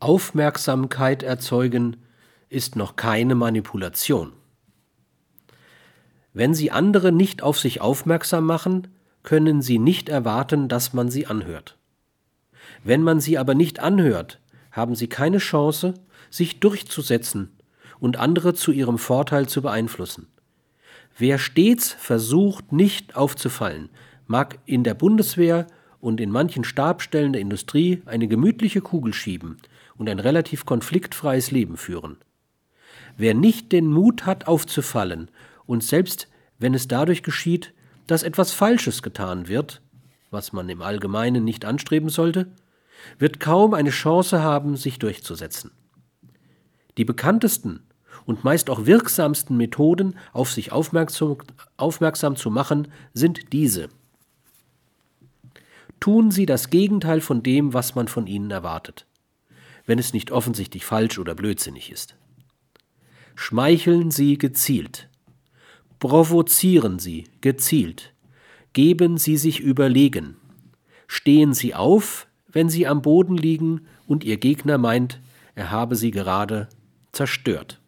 Aufmerksamkeit erzeugen ist noch keine Manipulation. Wenn Sie andere nicht auf sich aufmerksam machen, können Sie nicht erwarten, dass man sie anhört. Wenn man sie aber nicht anhört, haben Sie keine Chance, sich durchzusetzen und andere zu ihrem Vorteil zu beeinflussen. Wer stets versucht, nicht aufzufallen, mag in der Bundeswehr und in manchen Stabstellen der Industrie eine gemütliche Kugel schieben und ein relativ konfliktfreies Leben führen. Wer nicht den Mut hat, aufzufallen und selbst wenn es dadurch geschieht, dass etwas Falsches getan wird, was man im Allgemeinen nicht anstreben sollte, wird kaum eine Chance haben, sich durchzusetzen. Die bekanntesten und meist auch wirksamsten Methoden, auf sich aufmerksam, aufmerksam zu machen, sind diese. Tun Sie das Gegenteil von dem, was man von Ihnen erwartet, wenn es nicht offensichtlich falsch oder blödsinnig ist. Schmeicheln Sie gezielt. Provozieren Sie gezielt. Geben Sie sich überlegen. Stehen Sie auf, wenn Sie am Boden liegen und Ihr Gegner meint, er habe Sie gerade zerstört.